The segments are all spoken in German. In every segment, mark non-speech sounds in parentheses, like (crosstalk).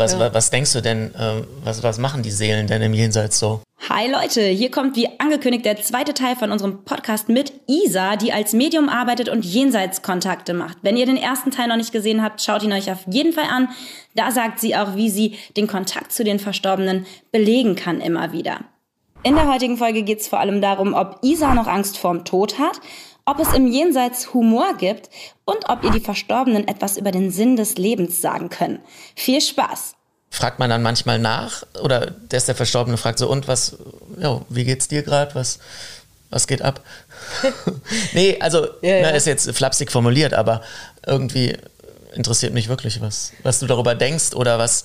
Was, ja. was denkst du denn, äh, was, was machen die Seelen denn im Jenseits so? Hi Leute, hier kommt wie angekündigt der zweite Teil von unserem Podcast mit Isa, die als Medium arbeitet und Jenseitskontakte macht. Wenn ihr den ersten Teil noch nicht gesehen habt, schaut ihn euch auf jeden Fall an. Da sagt sie auch, wie sie den Kontakt zu den Verstorbenen belegen kann immer wieder. In der heutigen Folge geht es vor allem darum, ob Isa noch Angst vorm Tod hat, ob es im Jenseits Humor gibt und ob ihr die Verstorbenen etwas über den Sinn des Lebens sagen können. Viel Spaß! Fragt man dann manchmal nach oder der ist der Verstorbene fragt so, und was, ja, wie geht's dir gerade? Was, was geht ab? (laughs) nee, also, ja, ja. Na, ist jetzt flapsig formuliert, aber irgendwie interessiert mich wirklich, was, was du darüber denkst oder was,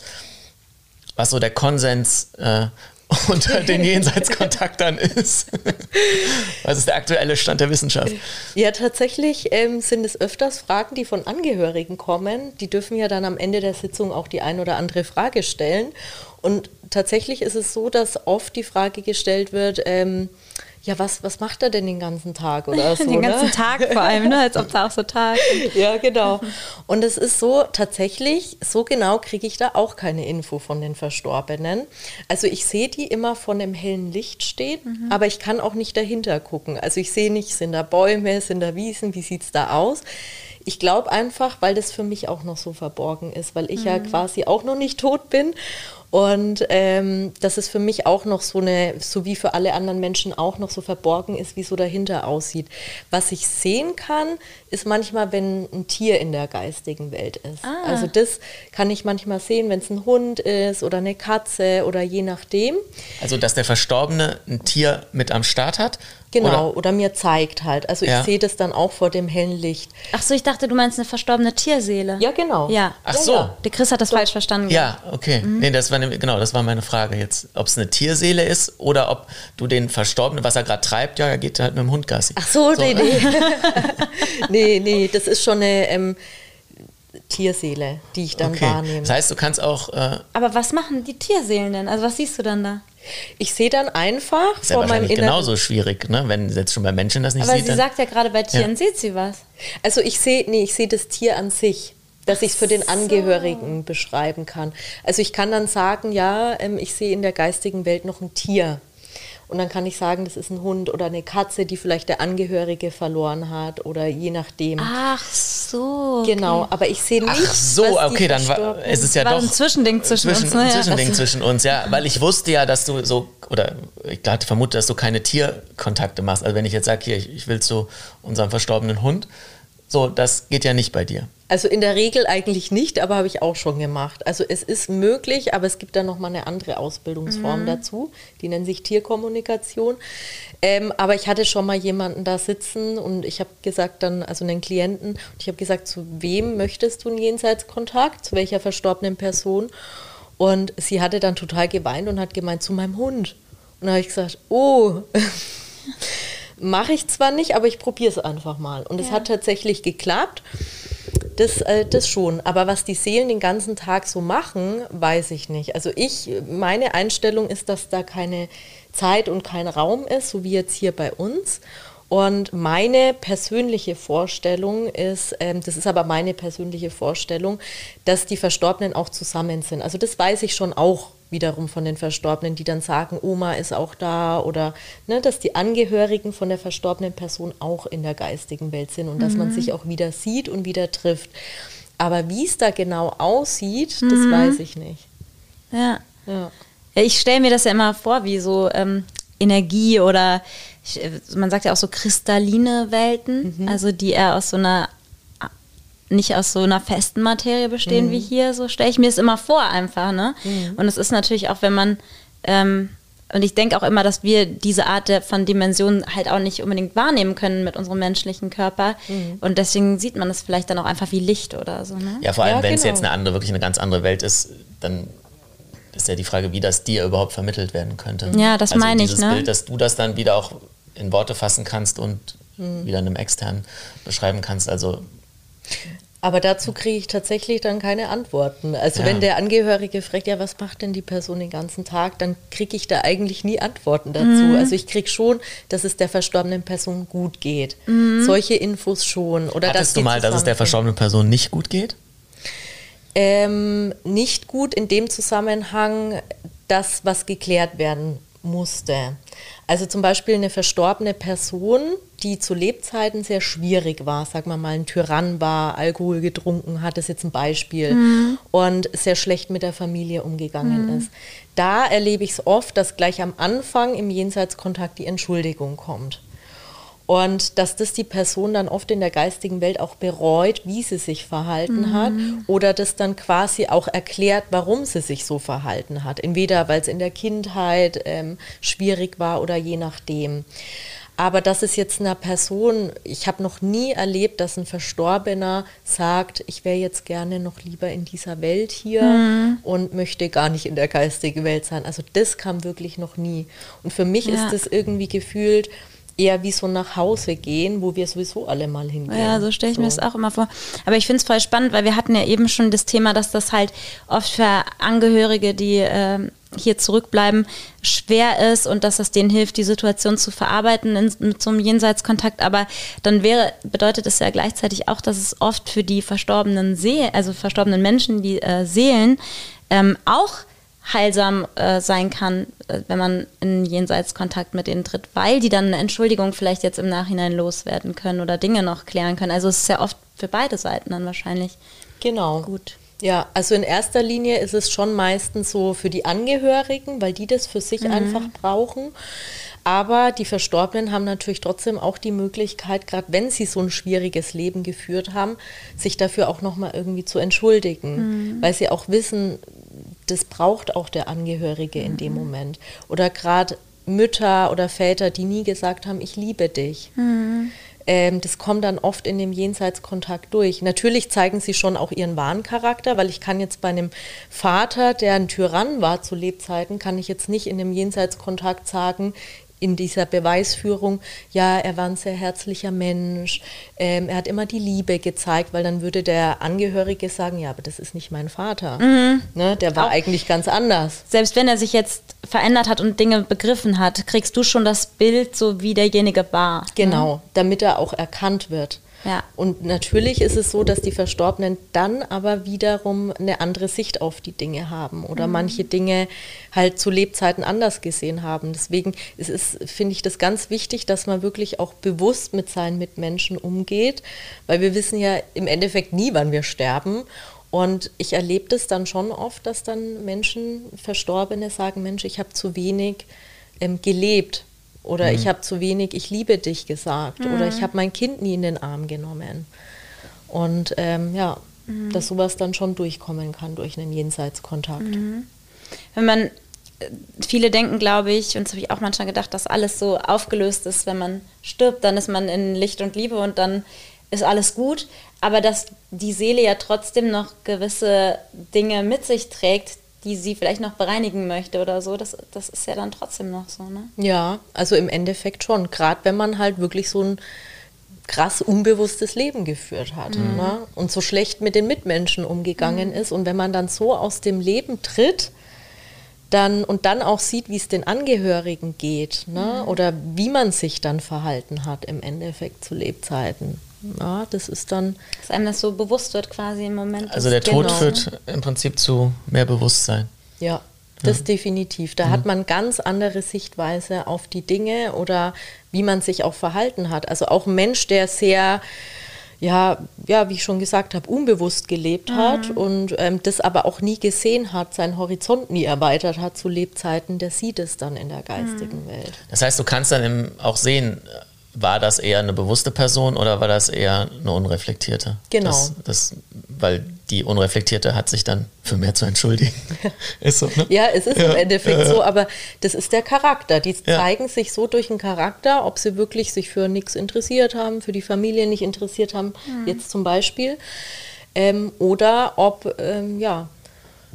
was so der Konsens äh, (laughs) unter den Jenseitskontaktern ist. (laughs) Was ist der aktuelle Stand der Wissenschaft? Ja, tatsächlich ähm, sind es öfters Fragen, die von Angehörigen kommen. Die dürfen ja dann am Ende der Sitzung auch die ein oder andere Frage stellen. Und tatsächlich ist es so, dass oft die Frage gestellt wird, ähm, ja, was, was macht er denn den ganzen Tag oder (laughs) so? den ganzen ne? Tag vor allem, ne? als ob es auch so Tag. (laughs) ja, genau. Und es ist so, tatsächlich, so genau kriege ich da auch keine Info von den Verstorbenen. Also ich sehe die immer von dem hellen Licht stehen, mhm. aber ich kann auch nicht dahinter gucken. Also ich sehe nicht, sind da Bäume, sind da Wiesen, wie sieht es da aus? Ich glaube einfach, weil das für mich auch noch so verborgen ist, weil ich mhm. ja quasi auch noch nicht tot bin und ähm, dass es für mich auch noch so eine, so wie für alle anderen Menschen auch noch so verborgen ist, wie so dahinter aussieht. Was ich sehen kann, ist manchmal, wenn ein Tier in der geistigen Welt ist. Ah. Also das kann ich manchmal sehen, wenn es ein Hund ist oder eine Katze oder je nachdem. Also dass der Verstorbene ein Tier mit am Start hat Genau, oder, oder mir zeigt halt. Also ja. ich sehe das dann auch vor dem hellen Licht. Ach so, ich dachte, du meinst eine verstorbene Tierseele. Ja, genau. Ja. Ach so. Ja. Der Chris hat das so. falsch verstanden. Ja, okay. Mhm. Nee, das war ne, genau, das war meine Frage jetzt, ob es eine Tierseele ist oder ob du den Verstorbenen, was er gerade treibt, ja, er geht halt mit dem Hund Gassi. Ach so, so. nee, nee. (laughs) nee, nee, das ist schon eine ähm, Tierseele, die ich dann okay. wahrnehme. Das heißt, du kannst auch. Äh Aber was machen die Tierseelen denn? Also was siehst du dann da? Ich sehe dann einfach ist ja vor meinem Inneren. genauso schwierig, ne? wenn jetzt schon bei Menschen das nicht Aber sieht. Aber sie sagt ja gerade bei Tieren ja. sieht sie was. Also ich sehe, nee, ich sehe das Tier an sich dass ich es für den Angehörigen so. beschreiben kann. Also ich kann dann sagen, ja, ähm, ich sehe in der geistigen Welt noch ein Tier. Und dann kann ich sagen, das ist ein Hund oder eine Katze, die vielleicht der Angehörige verloren hat oder je nachdem. Ach so. Okay. Genau, aber ich sehe nicht. Ach so, okay, dann war es ist ja war doch ein Zwischending zwischen, zwischen uns. Ne? Ein Zwischending zwischen uns, ja, (laughs) weil ich wusste ja, dass du so oder ich hatte vermutet, dass du keine Tierkontakte machst. Also wenn ich jetzt sage, hier, ich, ich will zu unserem verstorbenen Hund, so, das geht ja nicht bei dir. Also in der Regel eigentlich nicht, aber habe ich auch schon gemacht. Also es ist möglich, aber es gibt da nochmal eine andere Ausbildungsform mhm. dazu. Die nennt sich Tierkommunikation. Ähm, aber ich hatte schon mal jemanden da sitzen und ich habe gesagt dann, also einen Klienten, und ich habe gesagt, zu wem möchtest du einen Jenseitskontakt? Zu welcher verstorbenen Person? Und sie hatte dann total geweint und hat gemeint, zu meinem Hund. Und da habe ich gesagt, oh, (laughs) mache ich zwar nicht, aber ich probiere es einfach mal. Und es hat tatsächlich geklappt. Das, äh, das schon. Aber was die Seelen den ganzen Tag so machen, weiß ich nicht. Also ich, meine Einstellung ist, dass da keine Zeit und kein Raum ist, so wie jetzt hier bei uns. Und meine persönliche Vorstellung ist, ähm, das ist aber meine persönliche Vorstellung, dass die Verstorbenen auch zusammen sind. Also das weiß ich schon auch wiederum von den Verstorbenen, die dann sagen, Oma ist auch da oder ne, dass die Angehörigen von der verstorbenen Person auch in der geistigen Welt sind und mhm. dass man mhm. sich auch wieder sieht und wieder trifft. Aber wie es da genau aussieht, mhm. das weiß ich nicht. Ja. ja. ich stelle mir das ja immer vor, wie so ähm, Energie oder ich, man sagt ja auch so kristalline Welten, mhm. also die eher aus so einer nicht aus so einer festen Materie bestehen mhm. wie hier, so stelle ich mir es immer vor einfach, ne? Mhm. Und es ist natürlich auch, wenn man ähm, und ich denke auch immer, dass wir diese Art der, von Dimensionen halt auch nicht unbedingt wahrnehmen können mit unserem menschlichen Körper. Mhm. Und deswegen sieht man es vielleicht dann auch einfach wie Licht oder so. Ne? Ja, vor allem, ja, wenn es genau. jetzt eine andere, wirklich eine ganz andere Welt ist, dann ist ja die Frage, wie das dir überhaupt vermittelt werden könnte. Ja, das also meine ich. Ne? Bild, dass du das dann wieder auch in Worte fassen kannst und mhm. wieder einem externen beschreiben kannst. Also aber dazu kriege ich tatsächlich dann keine Antworten. Also ja. wenn der Angehörige fragt, ja, was macht denn die Person den ganzen Tag, dann kriege ich da eigentlich nie Antworten dazu. Mhm. Also ich kriege schon, dass es der verstorbenen Person gut geht. Mhm. Solche Infos schon. Oder Hattest du mal, dass es der verstorbenen Person nicht gut geht? ähm, nicht gut in dem Zusammenhang, das, was geklärt werden musste. Also zum Beispiel eine verstorbene Person, die zu Lebzeiten sehr schwierig war, sagen wir mal ein Tyrann war, Alkohol getrunken hat, ist jetzt ein Beispiel, mhm. und sehr schlecht mit der Familie umgegangen mhm. ist. Da erlebe ich es oft, dass gleich am Anfang im Jenseitskontakt die Entschuldigung kommt. Und dass das die Person dann oft in der geistigen Welt auch bereut, wie sie sich verhalten mhm. hat oder das dann quasi auch erklärt, warum sie sich so verhalten hat. Entweder weil es in der Kindheit ähm, schwierig war oder je nachdem. Aber das ist jetzt einer Person, ich habe noch nie erlebt, dass ein Verstorbener sagt, ich wäre jetzt gerne noch lieber in dieser Welt hier mhm. und möchte gar nicht in der geistigen Welt sein. Also das kam wirklich noch nie. Und für mich ja. ist das irgendwie gefühlt, eher wie so nach Hause gehen, wo wir sowieso alle mal hingehen. Ja, so stelle ich so. mir das auch immer vor. Aber ich finde es voll spannend, weil wir hatten ja eben schon das Thema, dass das halt oft für Angehörige, die äh, hier zurückbleiben, schwer ist und dass es denen hilft, die Situation zu verarbeiten in, mit so einem Jenseitskontakt. Aber dann wäre, bedeutet es ja gleichzeitig auch, dass es oft für die verstorbenen See also verstorbenen Menschen, die äh, Seelen, ähm, auch heilsam äh, sein kann, äh, wenn man in Jenseitskontakt mit ihnen tritt, weil die dann eine Entschuldigung vielleicht jetzt im Nachhinein loswerden können oder Dinge noch klären können. Also es ist ja oft für beide Seiten dann wahrscheinlich genau. gut. Ja, also in erster Linie ist es schon meistens so für die Angehörigen, weil die das für sich mhm. einfach brauchen. Aber die Verstorbenen haben natürlich trotzdem auch die Möglichkeit, gerade wenn sie so ein schwieriges Leben geführt haben, sich dafür auch nochmal irgendwie zu entschuldigen, mhm. weil sie auch wissen, das braucht auch der Angehörige in dem mhm. Moment. Oder gerade Mütter oder Väter, die nie gesagt haben, ich liebe dich. Mhm. Ähm, das kommt dann oft in dem Jenseitskontakt durch. Natürlich zeigen sie schon auch ihren wahren Charakter, weil ich kann jetzt bei einem Vater, der ein Tyrann war zu Lebzeiten, kann ich jetzt nicht in dem Jenseitskontakt sagen, in dieser Beweisführung, ja, er war ein sehr herzlicher Mensch, ähm, er hat immer die Liebe gezeigt, weil dann würde der Angehörige sagen, ja, aber das ist nicht mein Vater. Mhm. Ne, der war Auch eigentlich ganz anders. Selbst wenn er sich jetzt verändert hat und Dinge begriffen hat, kriegst du schon das Bild, so wie derjenige war. Genau, ne? damit er auch erkannt wird. Ja. Und natürlich ist es so, dass die Verstorbenen dann aber wiederum eine andere Sicht auf die Dinge haben oder mhm. manche Dinge halt zu Lebzeiten anders gesehen haben. Deswegen ist es, finde ich, das ganz wichtig, dass man wirklich auch bewusst mit seinen Mitmenschen umgeht, weil wir wissen ja im Endeffekt nie, wann wir sterben. Und ich erlebe das dann schon oft, dass dann Menschen, Verstorbene sagen, Mensch, ich habe zu wenig ähm, gelebt oder mhm. ich habe zu wenig Ich liebe dich gesagt. Mhm. Oder ich habe mein Kind nie in den Arm genommen. Und ähm, ja, mhm. dass sowas dann schon durchkommen kann durch einen Jenseitskontakt. Mhm. Wenn man, äh, viele denken, glaube ich, und das habe ich auch manchmal gedacht, dass alles so aufgelöst ist, wenn man stirbt, dann ist man in Licht und Liebe und dann ist alles gut. Aber dass die Seele ja trotzdem noch gewisse Dinge mit sich trägt, die sie vielleicht noch bereinigen möchte oder so, das, das ist ja dann trotzdem noch so, ne? Ja, also im Endeffekt schon. Gerade wenn man halt wirklich so ein krass unbewusstes Leben geführt hat mhm. ne? und so schlecht mit den Mitmenschen umgegangen mhm. ist. Und wenn man dann so aus dem Leben tritt, dann und dann auch sieht, wie es den Angehörigen geht ne? Mhm. oder wie man sich dann verhalten hat im Endeffekt zu Lebzeiten. Ja, das ist dann. Dass einem das so bewusst wird quasi im Moment. Also der Tod genau. führt im Prinzip zu mehr Bewusstsein. Ja, das ja. definitiv. Da mhm. hat man ganz andere Sichtweise auf die Dinge oder wie man sich auch verhalten hat. Also auch ein Mensch, der sehr ja, ja, wie ich schon gesagt habe, unbewusst gelebt mhm. hat und ähm, das aber auch nie gesehen hat, seinen Horizont nie erweitert hat zu Lebzeiten, der sieht es dann in der geistigen mhm. Welt. Das heißt, du kannst dann auch sehen, war das eher eine bewusste Person oder war das eher eine unreflektierte? Genau. Das, das, weil die Unreflektierte hat sich dann für mehr zu entschuldigen. (laughs) ist so, ne? Ja, es ist ja, im Endeffekt ja. so, aber das ist der Charakter. Die ja. zeigen sich so durch den Charakter, ob sie wirklich sich für nichts interessiert haben, für die Familie nicht interessiert haben, mhm. jetzt zum Beispiel. Ähm, oder ob, ähm, ja,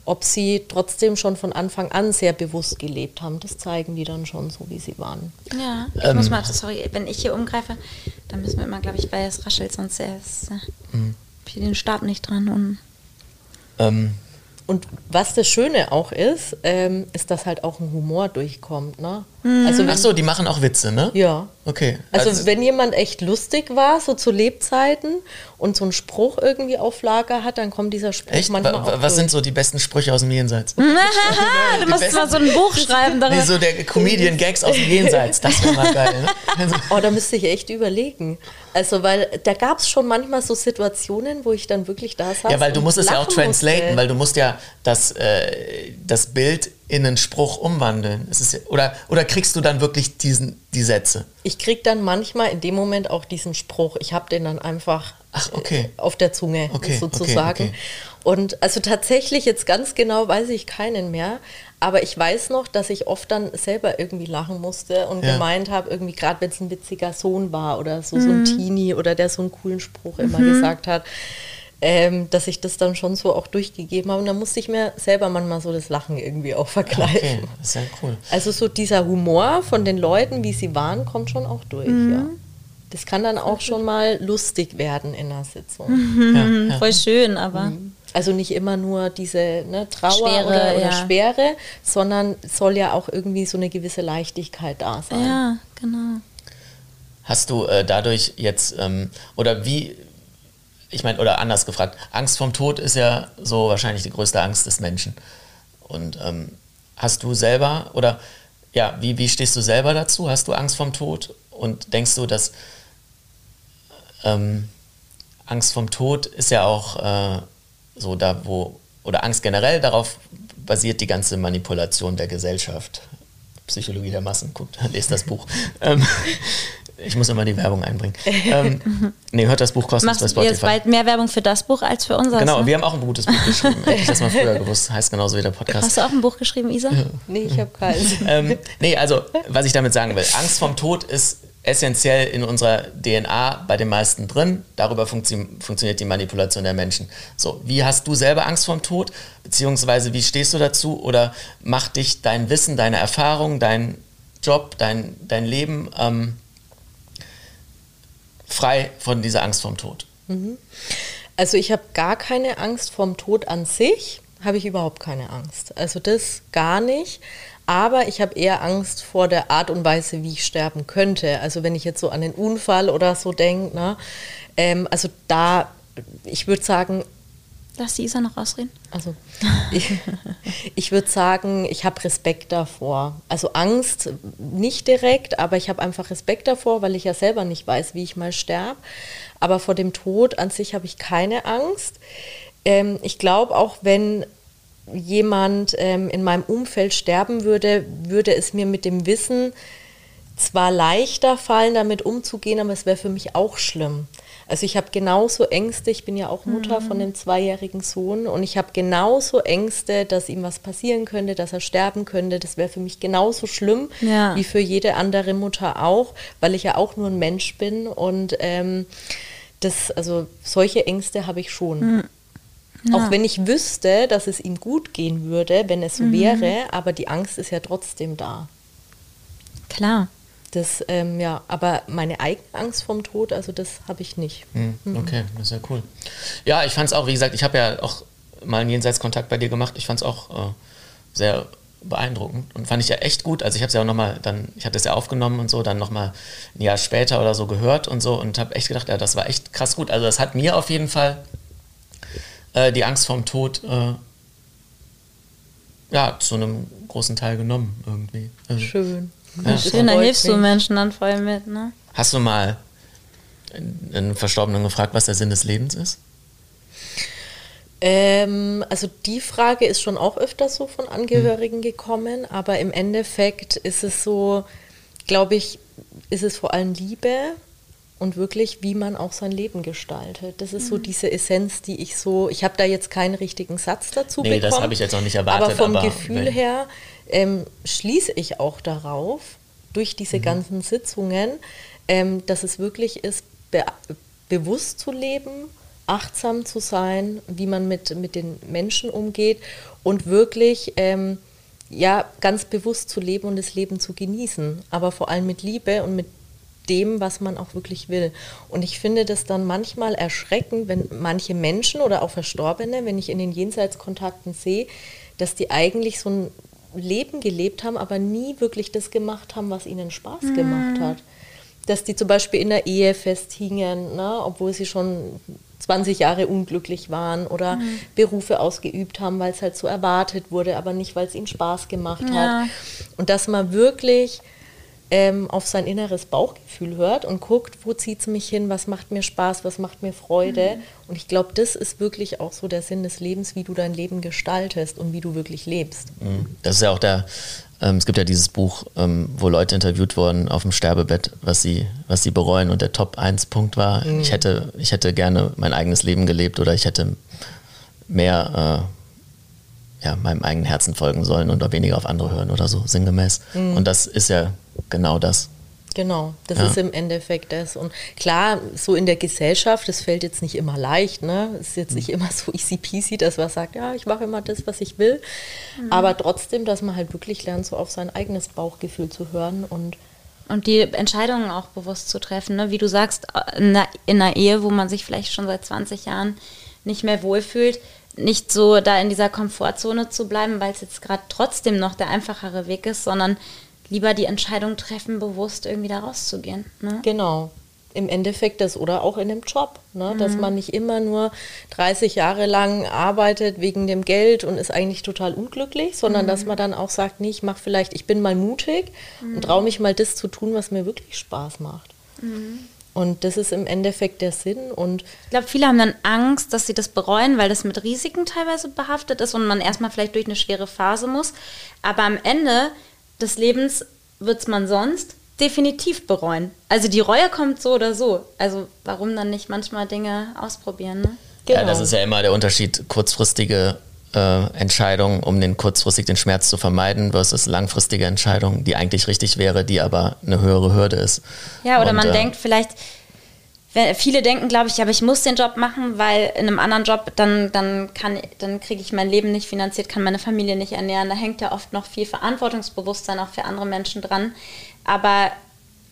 ob sie trotzdem schon von Anfang an sehr bewusst gelebt haben. Das zeigen die dann schon so, wie sie waren. Ja, ich ähm, muss mal, sorry, wenn ich hier umgreife, dann müssen wir immer, glaube ich, weil es raschelt, sonst ist äh, mhm. hier den Stab nicht dran. Und, ähm. Und was das Schöne auch ist, ähm, ist, dass halt auch ein Humor durchkommt. Ne? Mhm. Also, Ach so, die machen auch Witze, ne? Ja. okay. Also, also, wenn jemand echt lustig war, so zu Lebzeiten und so einen Spruch irgendwie auf Lager hat, dann kommt dieser Spruch echt? manchmal wa auch Was durch. sind so die besten Sprüche aus dem Jenseits? (laughs) du musst mal so ein Buch schreiben darüber. Nee, so der Comedian-Gags aus dem Jenseits, das wäre mal geil. Ne? (laughs) oh, da müsste ich echt überlegen. Also, weil da gab es schon manchmal so Situationen, wo ich dann wirklich da saß. Ja, weil du musst es ja auch translaten, musste. weil du musst ja das, äh, das Bild in einen Spruch umwandeln. Ist, oder, oder kriegst du dann wirklich diesen, die Sätze? Ich krieg dann manchmal in dem Moment auch diesen Spruch. Ich habe den dann einfach Ach, okay. auf der Zunge okay, sozusagen. Okay, Und also tatsächlich jetzt ganz genau weiß ich keinen mehr. Aber ich weiß noch, dass ich oft dann selber irgendwie lachen musste und ja. gemeint habe, irgendwie gerade wenn es ein witziger Sohn war oder so, mhm. so ein mhm. Teenie oder der so einen coolen Spruch immer mhm. gesagt hat, ähm, dass ich das dann schon so auch durchgegeben habe. Und dann musste ich mir selber manchmal so das Lachen irgendwie auch verkneifen. Okay, das ist ja cool. Also so dieser Humor von den Leuten, wie sie waren, kommt schon auch durch, mhm. ja. Das kann dann auch schon mal lustig werden in einer Sitzung. Mhm. Ja, ja. Voll schön, aber. Also nicht immer nur diese ne, Trauer Schwere, oder, oder ja. Schwere, sondern soll ja auch irgendwie so eine gewisse Leichtigkeit da sein. Ja, genau. Hast du äh, dadurch jetzt, ähm, oder wie, ich meine, oder anders gefragt, Angst vom Tod ist ja so wahrscheinlich die größte Angst des Menschen. Und ähm, hast du selber, oder ja, wie, wie stehst du selber dazu? Hast du Angst vom Tod? Und denkst du, dass ähm, Angst vom Tod ist ja auch äh, so da, wo, oder Angst generell, darauf basiert die ganze Manipulation der Gesellschaft. Psychologie der Massen, guckt, (laughs) lest das Buch. (laughs) ähm, ich muss immer die Werbung einbringen. ähm, (laughs) nee, hört das Buch kostenlos bei Spotify. jetzt bald mehr Werbung für das Buch als für unser. Genau, ne? wir haben auch ein gutes Buch geschrieben. Hätte ich das mal früher gewusst. Heißt genauso wie der Podcast. Hast du auch ein Buch geschrieben, Isa? nee, ich habe keins. ähm, nee, also, was ich damit sagen will. Angst vom Tod ist essentiell in unserer DNA bei den meisten drin. Darüber funktio funktioniert die Manipulation der Menschen. So, wie hast du selber Angst vorm Tod? Beziehungsweise wie stehst du dazu? Oder macht dich dein Wissen, deine Erfahrung, dein Job, dein, dein Leben ähm, frei von dieser Angst vorm Tod? Mhm. Also ich habe gar keine Angst vorm Tod an sich, habe ich überhaupt keine Angst. Also das gar nicht. Aber ich habe eher Angst vor der Art und Weise, wie ich sterben könnte. Also wenn ich jetzt so an den Unfall oder so denke, ne? Ähm, also da, ich würde sagen, Lass die Isa noch ausreden. Also, ich, ich würde sagen, ich habe Respekt davor. Also Angst nicht direkt, aber ich habe einfach Respekt davor, weil ich ja selber nicht weiß, wie ich mal sterbe. Aber vor dem Tod an sich habe ich keine Angst. Ähm, ich glaube auch, wenn jemand ähm, in meinem Umfeld sterben würde, würde es mir mit dem Wissen zwar leichter fallen, damit umzugehen, aber es wäre für mich auch schlimm. Also ich habe genauso Ängste, ich bin ja auch Mutter mhm. von einem zweijährigen Sohn und ich habe genauso Ängste, dass ihm was passieren könnte, dass er sterben könnte. Das wäre für mich genauso schlimm ja. wie für jede andere Mutter auch, weil ich ja auch nur ein Mensch bin und ähm, das, also solche Ängste habe ich schon. Mhm. Ja. Auch wenn ich wüsste, dass es ihm gut gehen würde, wenn es so mhm. wäre, aber die Angst ist ja trotzdem da. Klar. Das, ähm, ja, aber meine eigene Angst vom Tod, also das habe ich nicht. Mhm. Okay, das ist ja cool. Ja, ich fand es auch, wie gesagt, ich habe ja auch mal einen Jenseitskontakt bei dir gemacht. Ich fand es auch äh, sehr beeindruckend und fand ich ja echt gut. Also ich habe es ja auch nochmal dann, ich hatte es ja aufgenommen und so, dann nochmal ein Jahr später oder so gehört und so und habe echt gedacht, ja, das war echt krass gut. Also das hat mir auf jeden Fall äh, die Angst vorm Tod äh, ja, zu einem großen Teil genommen irgendwie. Also, Schön. Ja. Schön, da hilfst du Menschen dann voll mit, ne? Hast du mal einen Verstorbenen gefragt, was der Sinn des Lebens ist? Ähm, also die Frage ist schon auch öfter so von Angehörigen hm. gekommen, aber im Endeffekt ist es so, glaube ich, ist es vor allem Liebe und wirklich, wie man auch sein Leben gestaltet. Das ist mhm. so diese Essenz, die ich so, ich habe da jetzt keinen richtigen Satz dazu nee, bekommen. das habe ich jetzt auch nicht erwartet. Aber vom aber Gefühl her ähm, schließe ich auch darauf, durch diese mhm. ganzen Sitzungen, ähm, dass es wirklich ist, be bewusst zu leben, achtsam zu sein, wie man mit, mit den Menschen umgeht und wirklich ähm, ja, ganz bewusst zu leben und das Leben zu genießen, aber vor allem mit Liebe und mit dem, was man auch wirklich will. Und ich finde das dann manchmal erschreckend, wenn manche Menschen oder auch Verstorbene, wenn ich in den Jenseitskontakten sehe, dass die eigentlich so ein Leben gelebt haben, aber nie wirklich das gemacht haben, was ihnen Spaß mhm. gemacht hat. dass die zum Beispiel in der Ehe festhingen, ne, obwohl sie schon 20 Jahre unglücklich waren oder mhm. Berufe ausgeübt haben, weil es halt so erwartet wurde, aber nicht, weil es ihnen Spaß gemacht ja. hat. Und dass man wirklich ähm, auf sein inneres Bauchgefühl hört und guckt, wo zieht es mich hin, was macht mir Spaß, was macht mir Freude. Mhm. Und ich glaube, das ist wirklich auch so der Sinn des Lebens, wie du dein Leben gestaltest und wie du wirklich lebst. Mhm. Das ist ja auch der, ähm, es gibt ja dieses Buch, ähm, wo Leute interviewt wurden auf dem Sterbebett, was sie, was sie bereuen. Und der Top-1-Punkt war, mhm. ich, hätte, ich hätte gerne mein eigenes Leben gelebt oder ich hätte mehr äh, ja, meinem eigenen Herzen folgen sollen und weniger auf andere hören oder so, sinngemäß. Mhm. Und das ist ja genau das. Genau, das ja. ist im Endeffekt das. Und klar, so in der Gesellschaft, das fällt jetzt nicht immer leicht, ne? Es ist jetzt nicht immer so easy peasy, dass man sagt, ja, ich mache immer das, was ich will. Mhm. Aber trotzdem, dass man halt wirklich lernt, so auf sein eigenes Bauchgefühl zu hören und und die Entscheidungen auch bewusst zu treffen. Ne? Wie du sagst, in einer, in einer Ehe, wo man sich vielleicht schon seit 20 Jahren nicht mehr wohlfühlt, nicht so da in dieser Komfortzone zu bleiben, weil es jetzt gerade trotzdem noch der einfachere Weg ist, sondern lieber die Entscheidung treffen, bewusst irgendwie da rauszugehen. Ne? Genau. Im Endeffekt das oder auch in dem Job, ne? Mhm. dass man nicht immer nur 30 Jahre lang arbeitet wegen dem Geld und ist eigentlich total unglücklich, sondern mhm. dass man dann auch sagt, nee, ich mache vielleicht, ich bin mal mutig mhm. und traue mich mal das zu tun, was mir wirklich Spaß macht. Mhm. Und das ist im Endeffekt der Sinn. Und ich glaube, viele haben dann Angst, dass sie das bereuen, weil das mit Risiken teilweise behaftet ist und man erstmal vielleicht durch eine schwere Phase muss. Aber am Ende des Lebens wird es man sonst definitiv bereuen. Also die Reue kommt so oder so. Also warum dann nicht manchmal Dinge ausprobieren? Ne? Genau. Ja, das ist ja immer der Unterschied, kurzfristige äh, Entscheidungen, um den kurzfristig den Schmerz zu vermeiden, versus langfristige Entscheidungen, die eigentlich richtig wäre, die aber eine höhere Hürde ist. Ja, oder Und, man äh, denkt vielleicht, viele denken, glaube ich, aber ich muss den Job machen, weil in einem anderen Job dann, dann, dann kriege ich mein Leben nicht finanziert, kann meine Familie nicht ernähren. Da hängt ja oft noch viel Verantwortungsbewusstsein auch für andere Menschen dran. Aber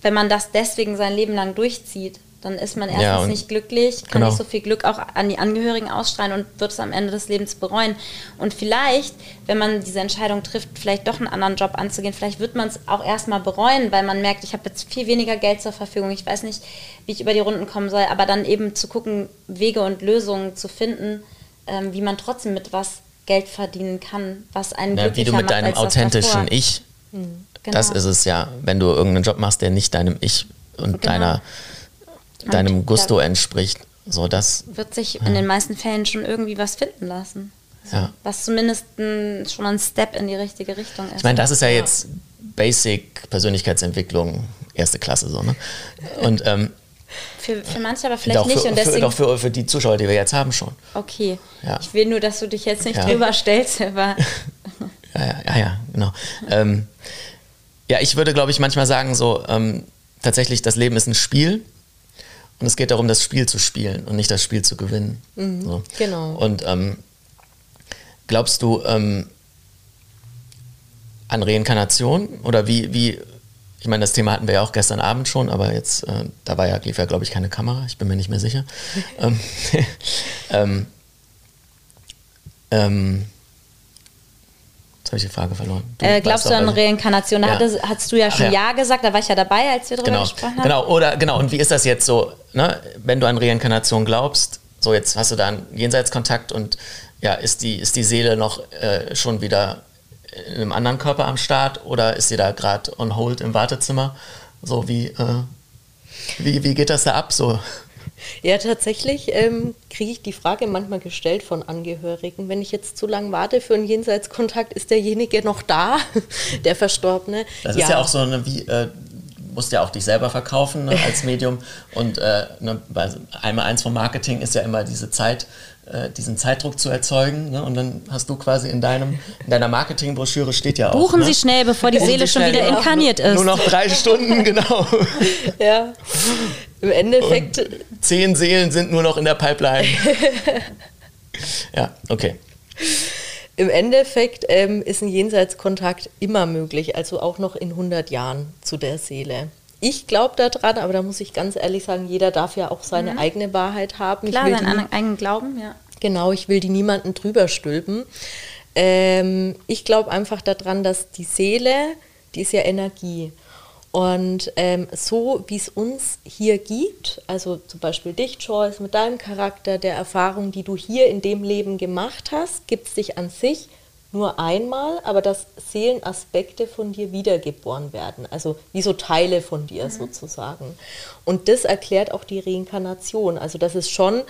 wenn man das deswegen sein Leben lang durchzieht, dann ist man erstens ja, nicht glücklich, kann genau. nicht so viel Glück auch an die Angehörigen ausstrahlen und wird es am Ende des Lebens bereuen. Und vielleicht, wenn man diese Entscheidung trifft, vielleicht doch einen anderen Job anzugehen, vielleicht wird man es auch erstmal bereuen, weil man merkt, ich habe jetzt viel weniger Geld zur Verfügung, ich weiß nicht, wie ich über die Runden kommen soll, aber dann eben zu gucken, Wege und Lösungen zu finden, ähm, wie man trotzdem mit was Geld verdienen kann, was einen ja, Wie du mit deinem authentischen Ich, hm, genau. das ist es ja, wenn du irgendeinen Job machst, der nicht deinem Ich und genau. deiner deinem Gusto entspricht. So, das wird sich ja. in den meisten Fällen schon irgendwie was finden lassen. Ja. Was zumindest ein, schon ein Step in die richtige Richtung ist. Ich meine, das ist ja, ja. jetzt Basic Persönlichkeitsentwicklung, erste Klasse so, ne? Und ähm, für, für manche aber vielleicht nicht. Für, und deswegen, für, doch für, für die Zuschauer, die wir jetzt haben, schon. Okay. Ich will nur, dass du dich jetzt nicht drüber stellst, (laughs) aber. ja, ja, ja, ja, genau. Ähm, ja, ich würde, glaube ich, manchmal sagen, so, ähm, tatsächlich, das Leben ist ein Spiel und es geht darum, das Spiel zu spielen und nicht das Spiel zu gewinnen. Mhm, so. Genau. Und ähm, glaubst du ähm, an Reinkarnation? Oder wie, wie, ich meine, das Thema hatten wir ja auch gestern Abend schon, aber jetzt, äh, da war ja, lief ja, glaube ich, keine Kamera, ich bin mir nicht mehr sicher. (laughs) (laughs) ähm, ähm, ähm Jetzt habe ich die Frage verloren. Du äh, glaubst du an Reinkarnation? Da ja. hattest, hast du ja schon ja. ja. gesagt, da war ich ja dabei, als wir darüber genau. gesprochen haben. Genau, oder genau, und wie ist das jetzt so, ne? wenn du an Reinkarnation glaubst, so jetzt hast du da einen Jenseitskontakt und ja, ist die, ist die Seele noch äh, schon wieder in einem anderen Körper am Start oder ist sie da gerade on hold im Wartezimmer? So wie, äh, wie, wie geht das da ab? So? Ja, tatsächlich ähm, kriege ich die Frage manchmal gestellt von Angehörigen. Wenn ich jetzt zu lange warte für einen Jenseitskontakt, ist derjenige noch da, (laughs) der Verstorbene? Das ja. ist ja auch so eine, wie, äh, musst ja auch dich selber verkaufen ne, als (laughs) Medium. Und äh, ne, einmal eins vom Marketing ist ja immer diese Zeit, äh, diesen Zeitdruck zu erzeugen. Ne? Und dann hast du quasi in, deinem, in deiner Marketingbroschüre steht ja auch. Buchen ne? Sie schnell, bevor die Seele schon wieder inkarniert ist. Nur noch drei Stunden, (laughs) genau. ja. Im Endeffekt. Und zehn Seelen sind nur noch in der Pipeline. (laughs) ja, okay. Im Endeffekt ähm, ist ein Jenseitskontakt immer möglich, also auch noch in 100 Jahren zu der Seele. Ich glaube daran, aber da muss ich ganz ehrlich sagen, jeder darf ja auch seine mhm. eigene Wahrheit haben. Klar, seinen eigenen Glauben, ja. Genau, ich will die niemanden drüber stülpen. Ähm, ich glaube einfach daran, dass die Seele, die ist ja Energie. Und ähm, so wie es uns hier gibt, also zum Beispiel dich, Joyce, mit deinem Charakter, der Erfahrung, die du hier in dem Leben gemacht hast, gibt es dich an sich nur einmal, aber dass Seelenaspekte von dir wiedergeboren werden, also wie so Teile von dir mhm. sozusagen. Und das erklärt auch die Reinkarnation, also dass es schon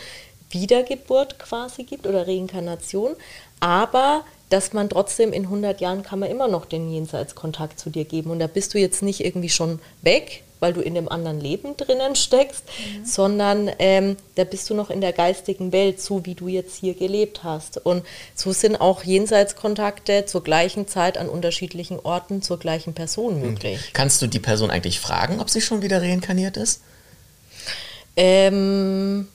Wiedergeburt quasi gibt oder Reinkarnation, aber dass man trotzdem in 100 Jahren kann man immer noch den Jenseitskontakt zu dir geben und da bist du jetzt nicht irgendwie schon weg, weil du in dem anderen Leben drinnen steckst, mhm. sondern ähm, da bist du noch in der geistigen Welt, so wie du jetzt hier gelebt hast. Und so sind auch Jenseitskontakte zur gleichen Zeit an unterschiedlichen Orten zur gleichen Person möglich. Kannst du die Person eigentlich fragen, ob sie schon wieder reinkarniert ist? Ähm,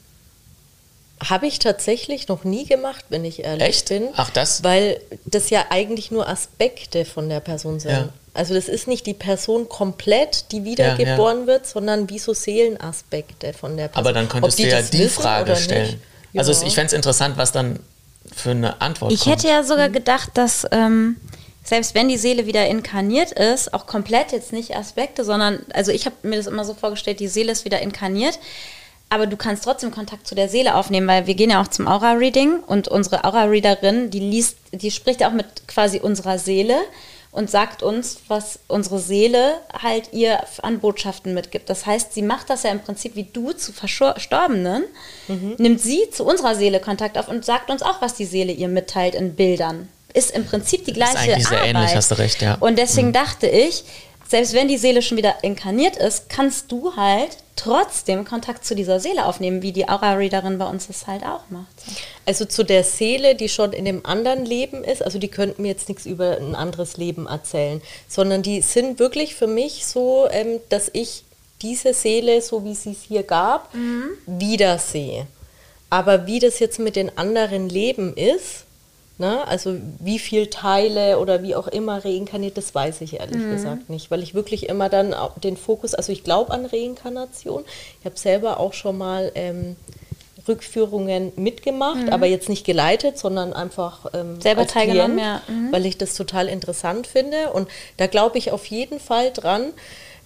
habe ich tatsächlich noch nie gemacht, wenn ich ehrlich Echt? bin. Ach, das? Weil das ja eigentlich nur Aspekte von der Person sind. Ja. Also das ist nicht die Person komplett, die wiedergeboren ja, ja. wird, sondern wie so Seelenaspekte von der Person. Aber dann könntest du ja die Frage stellen. Also ich fände es interessant, was dann für eine Antwort ich kommt. Ich hätte ja sogar gedacht, dass ähm, selbst wenn die Seele wieder inkarniert ist, auch komplett jetzt nicht Aspekte, sondern, also ich habe mir das immer so vorgestellt, die Seele ist wieder inkarniert, aber du kannst trotzdem Kontakt zu der Seele aufnehmen, weil wir gehen ja auch zum Aura-Reading und unsere Aura-Readerin, die liest, die spricht ja auch mit quasi unserer Seele und sagt uns, was unsere Seele halt ihr an Botschaften mitgibt. Das heißt, sie macht das ja im Prinzip wie du zu Verstorbenen, mhm. nimmt sie zu unserer Seele Kontakt auf und sagt uns auch, was die Seele ihr mitteilt in Bildern. Ist im Prinzip die gleiche ist eigentlich sehr Arbeit. ähnlich, hast du recht, ja. Und deswegen mhm. dachte ich, selbst wenn die Seele schon wieder inkarniert ist, kannst du halt trotzdem Kontakt zu dieser Seele aufnehmen, wie die Aura-Readerin bei uns das halt auch macht. Also zu der Seele, die schon in dem anderen Leben ist, also die könnten mir jetzt nichts über ein anderes Leben erzählen, sondern die sind wirklich für mich so, ähm, dass ich diese Seele, so wie sie es hier gab, mhm. wiedersehe. Aber wie das jetzt mit den anderen Leben ist, Ne? Also wie viele Teile oder wie auch immer reinkarniert, das weiß ich ehrlich mhm. gesagt nicht, weil ich wirklich immer dann den Fokus, also ich glaube an Reinkarnation. Ich habe selber auch schon mal ähm, Rückführungen mitgemacht, mhm. aber jetzt nicht geleitet, sondern einfach ähm, selber teilgenommen, ja. Mhm. weil ich das total interessant finde. Und da glaube ich auf jeden Fall dran.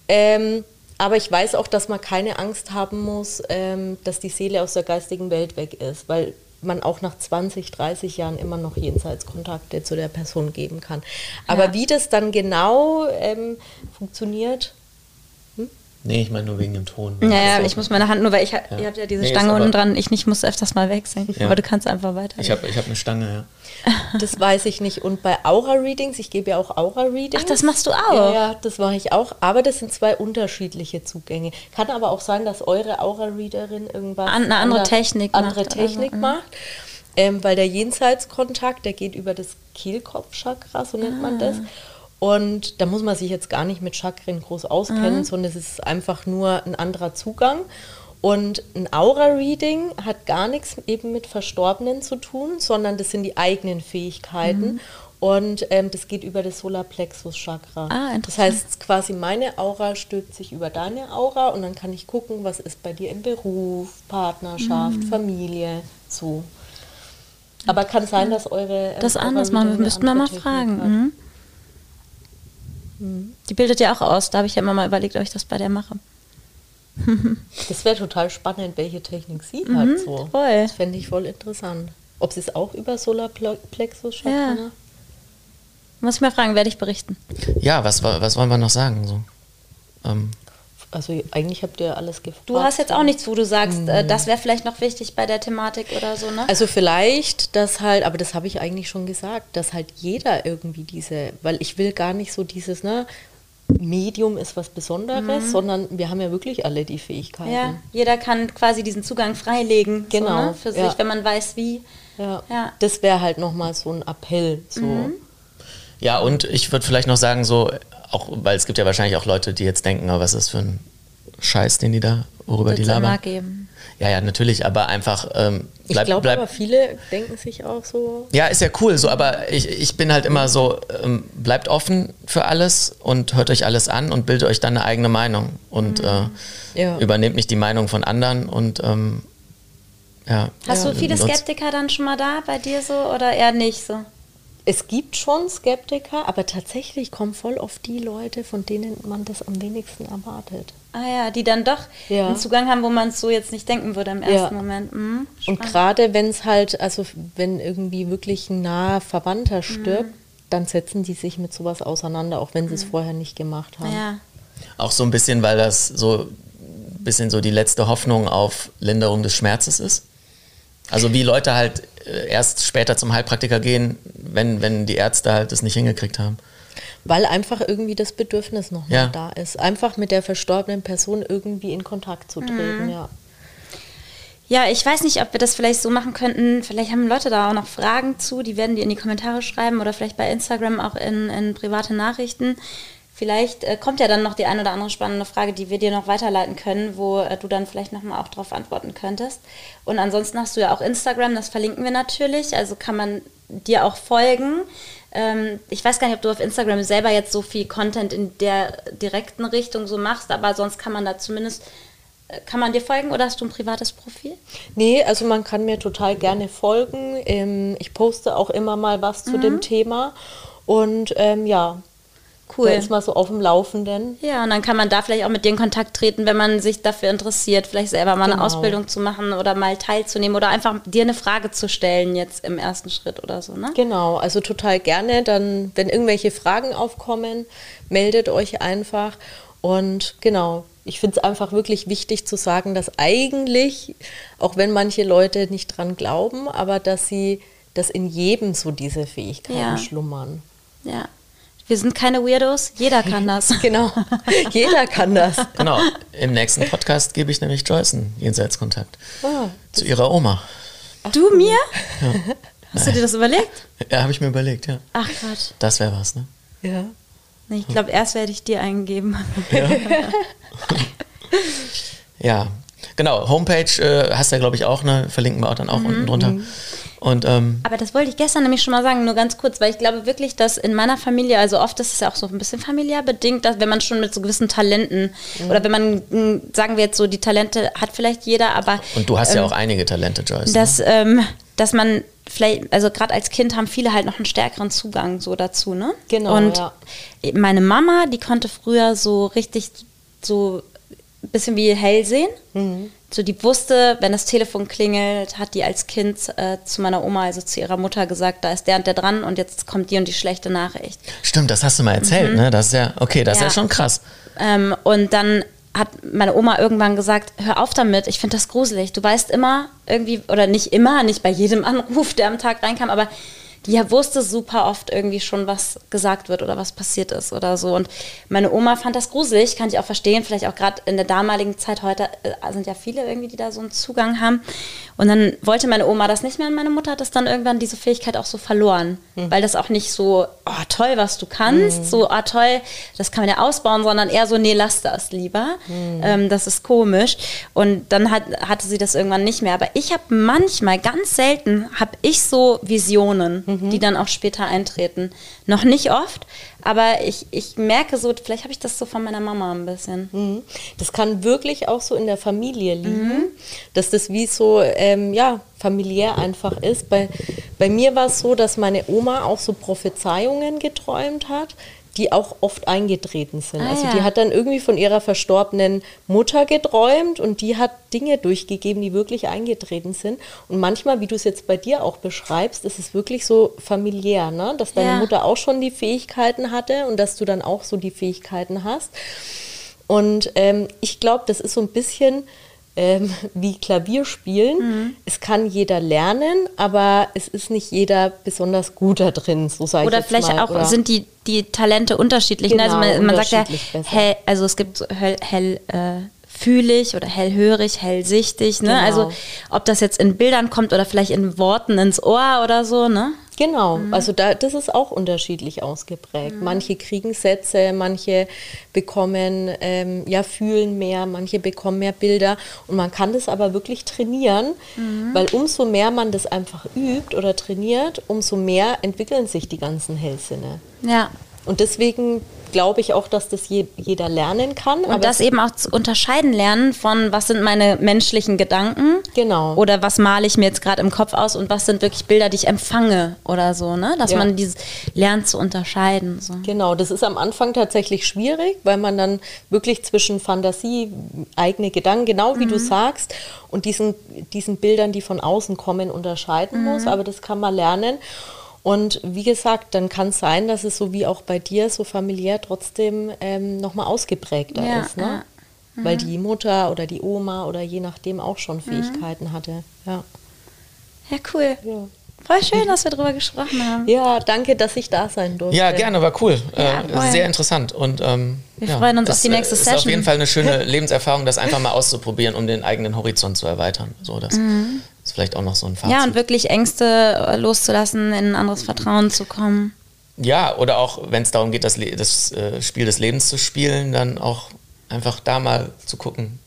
Ähm, aber ich weiß auch, dass man keine Angst haben muss, ähm, dass die Seele aus der geistigen Welt weg ist, weil man auch nach 20, 30 Jahren immer noch Jenseitskontakte zu der Person geben kann. Aber ja. wie das dann genau ähm, funktioniert, Nee, ich meine nur wegen dem Ton. Ja, ja, ich muss meine Hand nur, weil ich, ja. ihr habt ja diese nee, Stange unten dran, ich nicht muss öfters mal wechseln. Ja. Aber du kannst einfach weiter. Ich habe ich hab eine Stange, ja. (laughs) Das weiß ich nicht. Und bei Aura-Readings, ich gebe ja auch Aura-Readings. Ach, das machst du auch? Ja, ja, das mache ich auch. Aber das sind zwei unterschiedliche Zugänge. Kann aber auch sein, dass eure Aura-Readerin irgendwas... An, eine andere Technik andere macht. Technik mhm. macht. Ähm, weil der Jenseitskontakt, der geht über das Kehlkopfchakra, so nennt ah. man das. Und da muss man sich jetzt gar nicht mit Chakren groß auskennen, mhm. sondern es ist einfach nur ein anderer Zugang. Und ein Aura-Reading hat gar nichts eben mit Verstorbenen zu tun, sondern das sind die eigenen Fähigkeiten. Mhm. Und ähm, das geht über das Solarplexus-Chakra. Ah, das heißt, quasi meine Aura stülpt sich über deine Aura und dann kann ich gucken, was ist bei dir im Beruf, Partnerschaft, mhm. Familie, so. Aber kann sein, dass eure. Ähm, das anders machen, wir müssten wir mal fragen. Die bildet ja auch aus. Da habe ich ja immer mal überlegt, ob ich das bei der mache. (laughs) das wäre total spannend, welche Technik sie mhm, hat. So. Voll. Das fände ich voll interessant. Ob sie es auch über Solarplexus schafft? Ja. Ne? Muss ich mal fragen, werde ich berichten. Ja, was, was wollen wir noch sagen? So? Ähm, also eigentlich habt ihr alles gefragt. Du hast jetzt auch nichts, wo du sagst, mhm. äh, das wäre vielleicht noch wichtig bei der Thematik oder so, ne? Also vielleicht, dass halt, aber das habe ich eigentlich schon gesagt, dass halt jeder irgendwie diese, weil ich will gar nicht so dieses, ne, Medium ist was Besonderes, mhm. sondern wir haben ja wirklich alle die Fähigkeiten. Ja, jeder kann quasi diesen Zugang freilegen, genau, so, ne, für sich, ja. wenn man weiß, wie. Ja, ja. das wäre halt nochmal so ein Appell, so. Mhm. Ja, und ich würde vielleicht noch sagen, so, auch, weil es gibt ja wahrscheinlich auch Leute, die jetzt denken, oh, was ist das für ein Scheiß, den die da, worüber Wird's die labern. Geben. Ja, ja, natürlich, aber einfach. Ähm, bleib, ich glaube, aber viele denken sich auch so. Ja, ist ja cool, so, aber ich, ich bin halt immer so, ähm, bleibt offen für alles und hört euch alles an und bildet euch dann eine eigene Meinung und mhm. äh, ja. übernehmt nicht die Meinung von anderen und ähm, ja. Hast ja, du viele Skeptiker dann schon mal da bei dir so oder eher nicht so? Es gibt schon Skeptiker, aber tatsächlich kommen voll oft die Leute, von denen man das am wenigsten erwartet. Ah ja, die dann doch ja. einen Zugang haben, wo man es so jetzt nicht denken würde im ersten ja. Moment. Mhm, und gerade wenn es halt, also wenn irgendwie wirklich ein naher Verwandter stirbt, mhm. dann setzen die sich mit sowas auseinander, auch wenn sie es mhm. vorher nicht gemacht haben. Ja. Auch so ein bisschen, weil das so ein bisschen so die letzte Hoffnung auf Linderung des Schmerzes ist. Also wie Leute halt äh, erst später zum Heilpraktiker gehen, wenn, wenn die Ärzte halt das nicht hingekriegt haben. Weil einfach irgendwie das Bedürfnis noch ja. da ist. Einfach mit der verstorbenen Person irgendwie in Kontakt zu treten, mhm. ja. Ja, ich weiß nicht, ob wir das vielleicht so machen könnten. Vielleicht haben Leute da auch noch Fragen zu, die werden die in die Kommentare schreiben oder vielleicht bei Instagram auch in, in private Nachrichten. Vielleicht äh, kommt ja dann noch die ein oder andere spannende Frage, die wir dir noch weiterleiten können, wo äh, du dann vielleicht nochmal auch darauf antworten könntest. Und ansonsten hast du ja auch Instagram, das verlinken wir natürlich, also kann man dir auch folgen. Ähm, ich weiß gar nicht, ob du auf Instagram selber jetzt so viel Content in der direkten Richtung so machst, aber sonst kann man da zumindest äh, kann man dir folgen oder hast du ein privates Profil? Nee, also man kann mir total gerne folgen. Ähm, ich poste auch immer mal was mhm. zu dem Thema. Und ähm, ja, Cool. Ist man so auf dem Laufenden. Ja, und dann kann man da vielleicht auch mit dir in Kontakt treten, wenn man sich dafür interessiert, vielleicht selber mal genau. eine Ausbildung zu machen oder mal teilzunehmen oder einfach dir eine Frage zu stellen jetzt im ersten Schritt oder so, ne? Genau, also total gerne. Dann, wenn irgendwelche Fragen aufkommen, meldet euch einfach. Und genau, ich finde es einfach wirklich wichtig zu sagen, dass eigentlich, auch wenn manche Leute nicht dran glauben, aber dass sie, dass in jedem so diese Fähigkeiten ja. schlummern. Ja. Wir sind keine Weirdos, jeder kann das. (laughs) genau, jeder kann das. Genau, im nächsten Podcast gebe ich nämlich Joyce einen Jenseitskontakt oh, zu ihrer Oma. Ach, du mir? Ja. Hast du dir das überlegt? Ja, habe ich mir überlegt, ja. Ach Gott. Das wäre was, ne? Ja. Ich glaube, erst werde ich dir eingeben. Ja, ja. genau. Homepage äh, hast du ja, glaube ich, auch, ne? Verlinken wir auch dann auch mhm. unten drunter. Mhm. Und, ähm, Aber das wollte ich gestern nämlich schon mal sagen, nur ganz kurz, weil ich glaube wirklich, dass in meiner Familie, also oft ist es ja auch so ein bisschen familiär bedingt, dass wenn man schon mit so gewissen Talenten mhm. oder wenn man, hm, sagen wir jetzt so, die Talente hat vielleicht jeder, aber. Und du hast ähm, ja auch einige Talente, Joyce. Dass, ne? ähm, dass man vielleicht, also gerade als Kind haben viele halt noch einen stärkeren Zugang so dazu, ne? Genau. Und ja. meine Mama, die konnte früher so richtig so ein bisschen wie hell sehen. Mhm so die wusste, wenn das Telefon klingelt, hat die als Kind äh, zu meiner Oma, also zu ihrer Mutter gesagt, da ist der und der dran und jetzt kommt die und die schlechte Nachricht. Stimmt, das hast du mal erzählt, mhm. ne? Das ist ja, okay, das ja. ist ja schon krass. Ähm, und dann hat meine Oma irgendwann gesagt, hör auf damit, ich finde das gruselig. Du weißt immer irgendwie, oder nicht immer, nicht bei jedem (laughs) Anruf, der am Tag reinkam, aber ja wusste super oft irgendwie schon, was gesagt wird oder was passiert ist oder so. Und meine Oma fand das gruselig, kann ich auch verstehen. Vielleicht auch gerade in der damaligen Zeit, heute äh, sind ja viele irgendwie, die da so einen Zugang haben. Und dann wollte meine Oma das nicht mehr und meine Mutter hat das dann irgendwann diese Fähigkeit auch so verloren. Mhm. Weil das auch nicht so, oh toll, was du kannst, mhm. so, oh toll, das kann man ja ausbauen, sondern eher so, nee, lass das lieber. Mhm. Ähm, das ist komisch. Und dann hat, hatte sie das irgendwann nicht mehr. Aber ich habe manchmal, ganz selten, habe ich so Visionen mhm. die dann auch später eintreten. Noch nicht oft, aber ich, ich merke so, vielleicht habe ich das so von meiner Mama ein bisschen. Mhm. Das kann wirklich auch so in der Familie liegen, mhm. dass das wie so, ähm, ja, familiär einfach ist. Bei, bei mir war es so, dass meine Oma auch so Prophezeiungen geträumt hat, die auch oft eingetreten sind. Ah, also ja. die hat dann irgendwie von ihrer verstorbenen Mutter geträumt und die hat Dinge durchgegeben, die wirklich eingetreten sind. Und manchmal, wie du es jetzt bei dir auch beschreibst, ist es wirklich so familiär, ne? dass deine ja. Mutter auch schon die Fähigkeiten hatte und dass du dann auch so die Fähigkeiten hast. Und ähm, ich glaube, das ist so ein bisschen ähm, (laughs) wie Klavier spielen. Mhm. Es kann jeder lernen, aber es ist nicht jeder besonders gut da drin, so sage ich Oder vielleicht mal. auch Oder sind die, die Talente unterschiedlich. Genau, ne? Also genau, man, man sagt ja, hell, also es gibt so hell, hell äh, fühlig oder hellhörig, hellsichtig. Ne? Genau. Also ob das jetzt in Bildern kommt oder vielleicht in Worten ins Ohr oder so. Ne? Genau, mhm. also da, das ist auch unterschiedlich ausgeprägt. Mhm. Manche kriegen Sätze, manche bekommen, ähm, ja, fühlen mehr, manche bekommen mehr Bilder. Und man kann das aber wirklich trainieren, mhm. weil umso mehr man das einfach übt oder trainiert, umso mehr entwickeln sich die ganzen Hellsinne. Ja. Und deswegen glaube ich auch, dass das je, jeder lernen kann. Und das eben auch zu unterscheiden lernen von, was sind meine menschlichen Gedanken? Genau. Oder was male ich mir jetzt gerade im Kopf aus und was sind wirklich Bilder, die ich empfange oder so, ne? Dass ja. man dieses lernt zu unterscheiden. So. Genau, das ist am Anfang tatsächlich schwierig, weil man dann wirklich zwischen Fantasie, eigene Gedanken, genau wie mhm. du sagst, und diesen, diesen Bildern, die von außen kommen, unterscheiden mhm. muss. Aber das kann man lernen. Und wie gesagt, dann kann es sein, dass es so wie auch bei dir so familiär trotzdem ähm, nochmal ausgeprägter ja, ist. Ne? Ja. Mhm. Weil die Mutter oder die Oma oder je nachdem auch schon mhm. Fähigkeiten mhm. hatte. Ja, ja cool. Ja. Voll schön, dass wir darüber gesprochen haben. Ja, danke, dass ich da sein durfte. Ja, gerne, war cool. Ja, äh, sehr interessant. Und ähm, wir ja, freuen uns auf die nächste ist Session. Ist auf jeden Fall eine schöne (laughs) Lebenserfahrung, das einfach mal auszuprobieren, um den eigenen Horizont zu erweitern. So, das mhm. Ist vielleicht auch noch so ein Fazit. Ja, und wirklich Ängste äh, loszulassen, in ein anderes Vertrauen zu kommen. Ja, oder auch, wenn es darum geht, das, das äh, Spiel des Lebens zu spielen, dann auch einfach da mal zu gucken.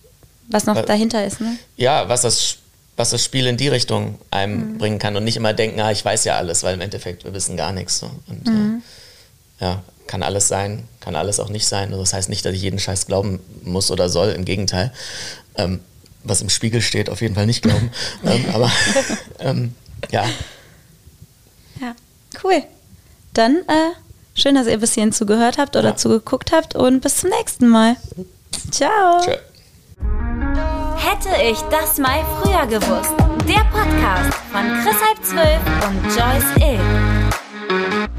Was noch dahinter ist, ne? Ja, was das was das Spiel in die Richtung einem mhm. bringen kann und nicht immer denken, ah, ich weiß ja alles, weil im Endeffekt wir wissen gar nichts. So. Und mhm. äh, ja, kann alles sein, kann alles auch nicht sein. Also das heißt nicht, dass ich jeden Scheiß glauben muss oder soll, im Gegenteil. Ähm, was im Spiegel steht, auf jeden Fall nicht glauben. (laughs) ähm, aber ähm, ja. Ja, cool. Dann äh, schön, dass ihr bis hierhin zugehört habt oder ja. zugeguckt habt und bis zum nächsten Mal. Ciao. Tschö. Hätte ich das mal früher gewusst. Der Podcast von Chris Halb 12 und Joyce Ill.